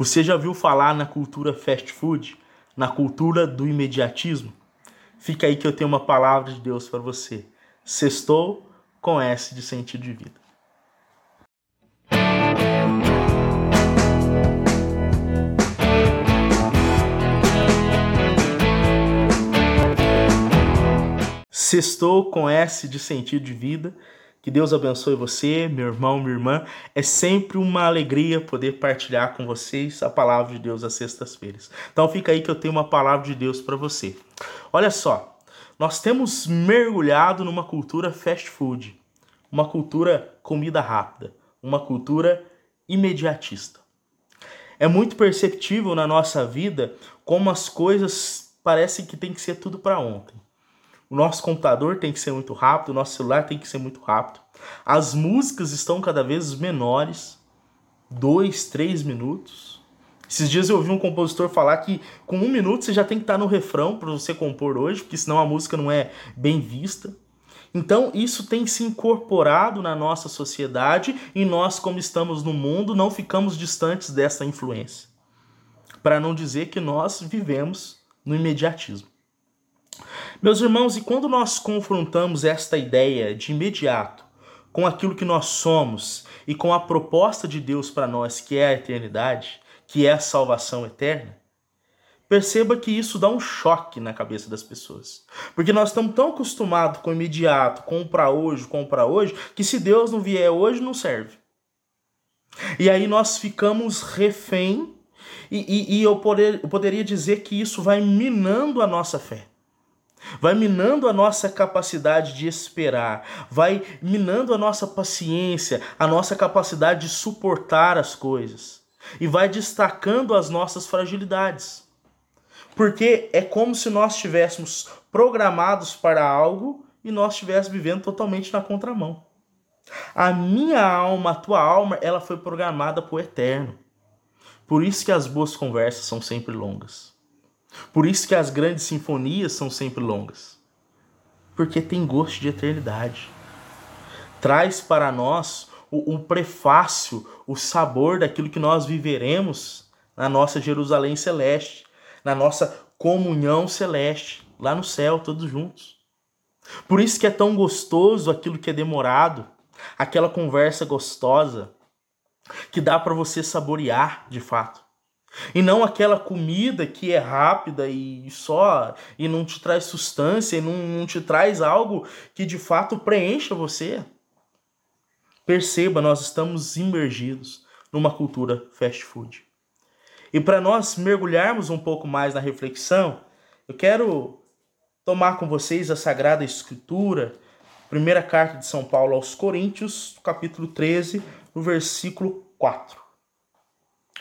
Você já viu falar na cultura fast food? Na cultura do imediatismo? Fica aí que eu tenho uma palavra de Deus para você. Sextou com S de sentido de vida. Sextou com S de sentido de vida. Que Deus abençoe você, meu irmão, minha irmã. É sempre uma alegria poder partilhar com vocês a palavra de Deus às sextas-feiras. Então fica aí que eu tenho uma palavra de Deus para você. Olha só, nós temos mergulhado numa cultura fast food, uma cultura comida rápida, uma cultura imediatista. É muito perceptível na nossa vida como as coisas parecem que tem que ser tudo para ontem. O nosso computador tem que ser muito rápido, o nosso celular tem que ser muito rápido. As músicas estão cada vez menores, dois, três minutos. Esses dias eu ouvi um compositor falar que com um minuto você já tem que estar no refrão para você compor hoje, porque senão a música não é bem vista. Então, isso tem se incorporado na nossa sociedade e nós, como estamos no mundo, não ficamos distantes dessa influência. Para não dizer que nós vivemos no imediatismo. Meus irmãos, e quando nós confrontamos esta ideia de imediato com aquilo que nós somos e com a proposta de Deus para nós, que é a eternidade, que é a salvação eterna, perceba que isso dá um choque na cabeça das pessoas. Porque nós estamos tão acostumados com o imediato, com o para hoje, com o para hoje, que se Deus não vier hoje, não serve. E aí nós ficamos refém, e, e, e eu, poder, eu poderia dizer que isso vai minando a nossa fé vai minando a nossa capacidade de esperar, vai minando a nossa paciência, a nossa capacidade de suportar as coisas e vai destacando as nossas fragilidades. Porque é como se nós estivéssemos programados para algo e nós estivéssemos vivendo totalmente na contramão. A minha alma, a tua alma, ela foi programada para o eterno. Por isso que as boas conversas são sempre longas. Por isso que as grandes sinfonias são sempre longas. Porque tem gosto de eternidade. Traz para nós o, o prefácio, o sabor daquilo que nós viveremos na nossa Jerusalém celeste, na nossa comunhão celeste, lá no céu, todos juntos. Por isso que é tão gostoso aquilo que é demorado, aquela conversa gostosa, que dá para você saborear de fato. E não aquela comida que é rápida e só e não te traz substância e não, não te traz algo que de fato preencha você. Perceba, nós estamos imergidos numa cultura fast food. E para nós mergulharmos um pouco mais na reflexão, eu quero tomar com vocês a Sagrada Escritura, primeira carta de São Paulo aos Coríntios, capítulo 13, no versículo 4.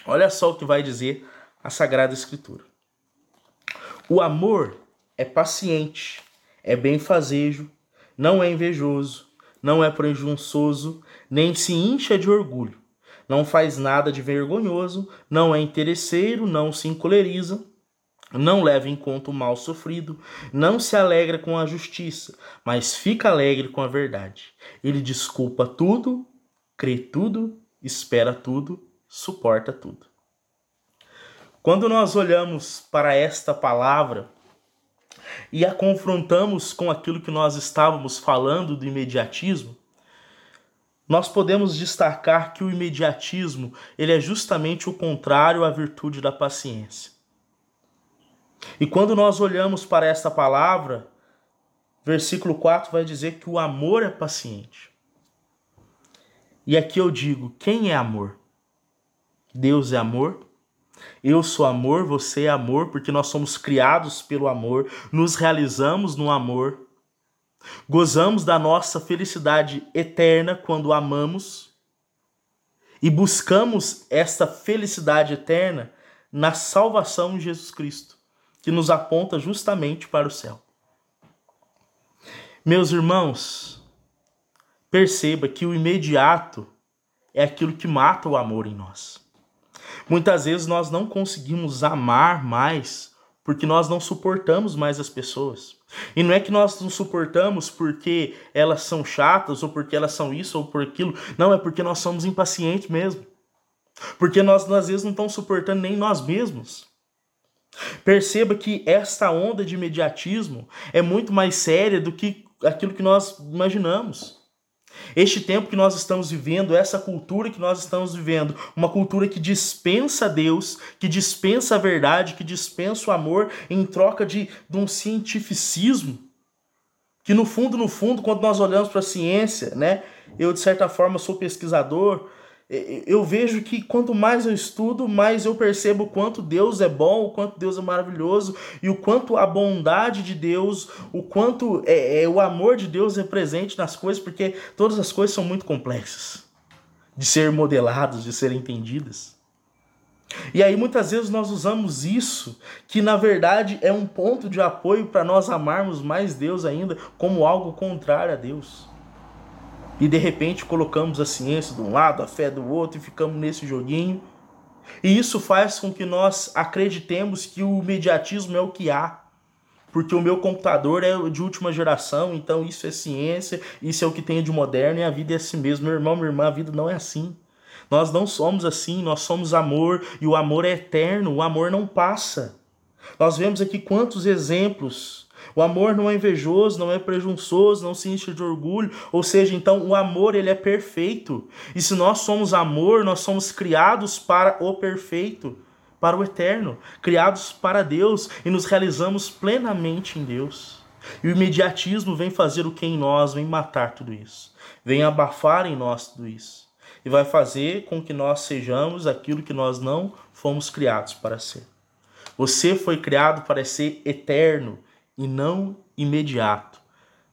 Olha só o que vai dizer a Sagrada Escritura. O amor é paciente, é benfazejo, não é invejoso, não é presunçoso, nem se incha de orgulho, não faz nada de vergonhoso, não é interesseiro, não se encoleriza, não leva em conta o mal sofrido, não se alegra com a justiça, mas fica alegre com a verdade. Ele desculpa tudo, crê tudo, espera tudo suporta tudo. Quando nós olhamos para esta palavra e a confrontamos com aquilo que nós estávamos falando do imediatismo, nós podemos destacar que o imediatismo ele é justamente o contrário à virtude da paciência. E quando nós olhamos para esta palavra, versículo 4 vai dizer que o amor é paciente. E aqui eu digo: quem é amor? Deus é amor. Eu sou amor, você é amor, porque nós somos criados pelo amor, nos realizamos no amor, gozamos da nossa felicidade eterna quando amamos e buscamos esta felicidade eterna na salvação em Jesus Cristo, que nos aponta justamente para o céu. Meus irmãos, perceba que o imediato é aquilo que mata o amor em nós. Muitas vezes nós não conseguimos amar mais porque nós não suportamos mais as pessoas. E não é que nós não suportamos porque elas são chatas ou porque elas são isso ou por aquilo. Não, é porque nós somos impacientes mesmo. Porque nós, às vezes, não estamos suportando nem nós mesmos. Perceba que esta onda de imediatismo é muito mais séria do que aquilo que nós imaginamos. Este tempo que nós estamos vivendo, essa cultura que nós estamos vivendo, uma cultura que dispensa Deus, que dispensa a verdade, que dispensa o amor em troca de, de um cientificismo, que no fundo, no fundo, quando nós olhamos para a ciência, né? Eu de certa forma sou pesquisador, eu vejo que quanto mais eu estudo, mais eu percebo o quanto Deus é bom, o quanto Deus é maravilhoso e o quanto a bondade de Deus, o quanto é, é, o amor de Deus é presente nas coisas, porque todas as coisas são muito complexas de ser modeladas, de serem entendidas. E aí muitas vezes nós usamos isso, que na verdade é um ponto de apoio para nós amarmos mais Deus ainda, como algo contrário a Deus e de repente colocamos a ciência de um lado, a fé do outro e ficamos nesse joguinho. E isso faz com que nós acreditemos que o mediatismo é o que há. Porque o meu computador é de última geração, então isso é ciência, isso é o que tem de moderno e a vida é assim mesmo. Meu irmão, minha irmã, a vida não é assim. Nós não somos assim, nós somos amor e o amor é eterno, o amor não passa. Nós vemos aqui quantos exemplos o amor não é invejoso, não é presunçoso, não se enche de orgulho. Ou seja, então o amor ele é perfeito. E se nós somos amor, nós somos criados para o perfeito, para o eterno, criados para Deus e nos realizamos plenamente em Deus. E o imediatismo vem fazer o que em nós, vem matar tudo isso, vem abafar em nós tudo isso. E vai fazer com que nós sejamos aquilo que nós não fomos criados para ser. Você foi criado para ser eterno, e não imediato.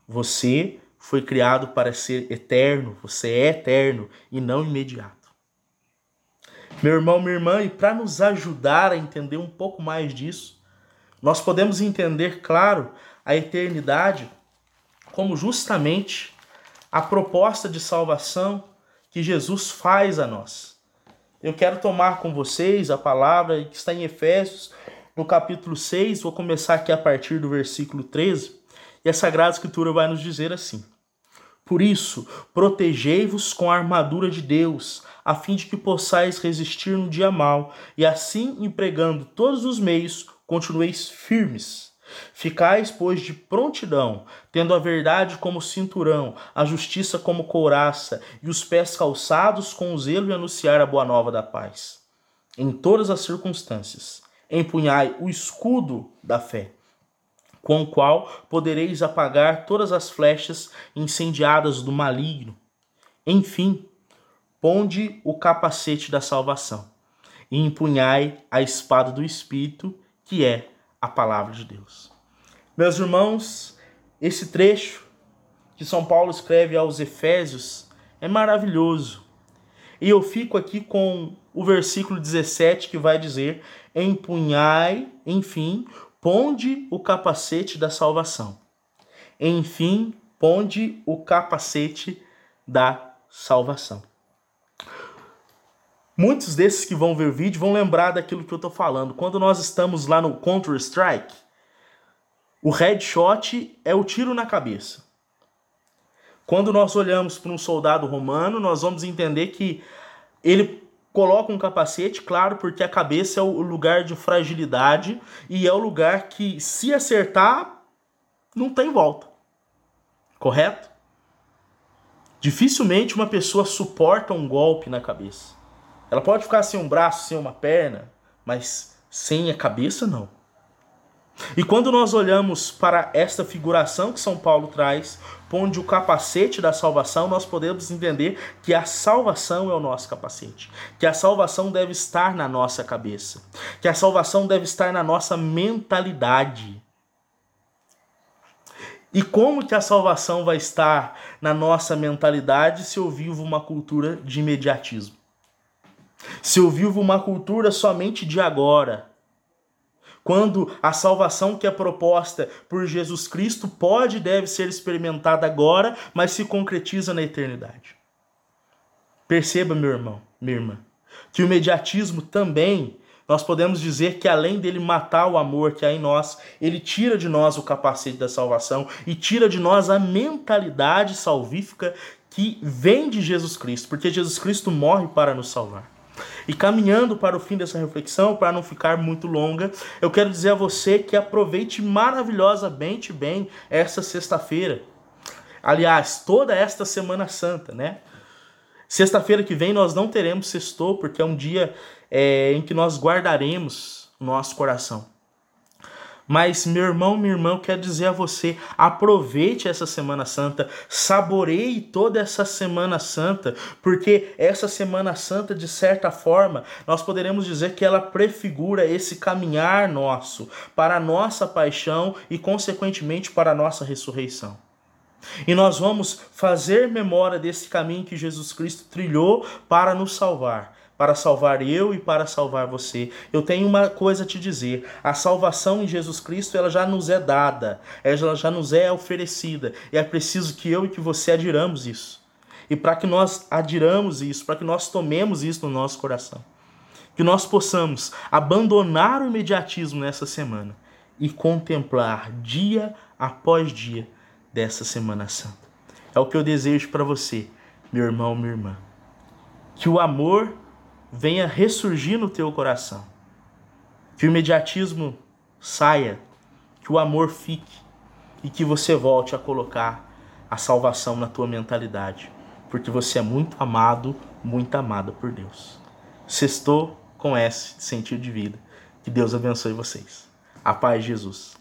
Você foi criado para ser eterno, você é eterno e não imediato. Meu irmão, minha irmã, e para nos ajudar a entender um pouco mais disso, nós podemos entender, claro, a eternidade como justamente a proposta de salvação que Jesus faz a nós. Eu quero tomar com vocês a palavra que está em Efésios, no capítulo 6, vou começar aqui a partir do versículo 13, e a Sagrada Escritura vai nos dizer assim: Por isso, protegei-vos com a armadura de Deus, a fim de que possais resistir no dia mal, e assim, empregando todos os meios, continueis firmes. Ficais, pois, de prontidão, tendo a verdade como cinturão, a justiça como couraça, e os pés calçados com o zelo de anunciar a boa nova da paz. Em todas as circunstâncias, empunhai o escudo da fé, com o qual podereis apagar todas as flechas incendiadas do maligno. Enfim, ponde o capacete da salvação e empunhai a espada do Espírito, que é a palavra de Deus. Meus irmãos, esse trecho que São Paulo escreve aos Efésios é maravilhoso. E eu fico aqui com o versículo 17 que vai dizer: Empunhai, enfim, ponde o capacete da salvação. Enfim, ponde o capacete da salvação. Muitos desses que vão ver vídeo vão lembrar daquilo que eu estou falando. Quando nós estamos lá no Counter-Strike, o headshot é o tiro na cabeça. Quando nós olhamos para um soldado romano, nós vamos entender que ele coloca um capacete, claro, porque a cabeça é o lugar de fragilidade e é o lugar que, se acertar, não tem volta. Correto? Dificilmente uma pessoa suporta um golpe na cabeça. Ela pode ficar sem um braço, sem uma perna, mas sem a cabeça, não. E quando nós olhamos para esta figuração que São Paulo traz, onde o capacete da salvação, nós podemos entender que a salvação é o nosso capacete, que a salvação deve estar na nossa cabeça, que a salvação deve estar na nossa mentalidade. E como que a salvação vai estar na nossa mentalidade se eu vivo uma cultura de imediatismo? Se eu vivo uma cultura somente de agora, quando a salvação que é proposta por Jesus Cristo pode e deve ser experimentada agora, mas se concretiza na eternidade. Perceba, meu irmão, minha irmã, que o mediatismo também, nós podemos dizer que além dele matar o amor que há em nós, ele tira de nós o capacete da salvação e tira de nós a mentalidade salvífica que vem de Jesus Cristo, porque Jesus Cristo morre para nos salvar. E caminhando para o fim dessa reflexão, para não ficar muito longa, eu quero dizer a você que aproveite maravilhosamente bem essa sexta-feira. Aliás, toda esta Semana Santa, né? Sexta-feira que vem nós não teremos sextou, porque é um dia é, em que nós guardaremos nosso coração. Mas, meu irmão, minha irmã, eu quero dizer a você: aproveite essa Semana Santa, saboreie toda essa Semana Santa, porque essa Semana Santa, de certa forma, nós poderemos dizer que ela prefigura esse caminhar nosso para a nossa paixão e, consequentemente, para a nossa ressurreição. E nós vamos fazer memória desse caminho que Jesus Cristo trilhou para nos salvar para salvar eu e para salvar você. Eu tenho uma coisa a te dizer: a salvação em Jesus Cristo ela já nos é dada, ela já nos é oferecida, e é preciso que eu e que você adiramos isso. E para que nós adiramos isso, para que nós tomemos isso no nosso coração, que nós possamos abandonar o imediatismo nessa semana e contemplar dia após dia dessa Semana Santa. É o que eu desejo para você, meu irmão, minha irmã. Que o amor venha ressurgir no teu coração. Que o imediatismo saia, que o amor fique e que você volte a colocar a salvação na tua mentalidade, porque você é muito amado, muito amada por Deus. Sextou com S, sentido de vida. Que Deus abençoe vocês. A paz de Jesus.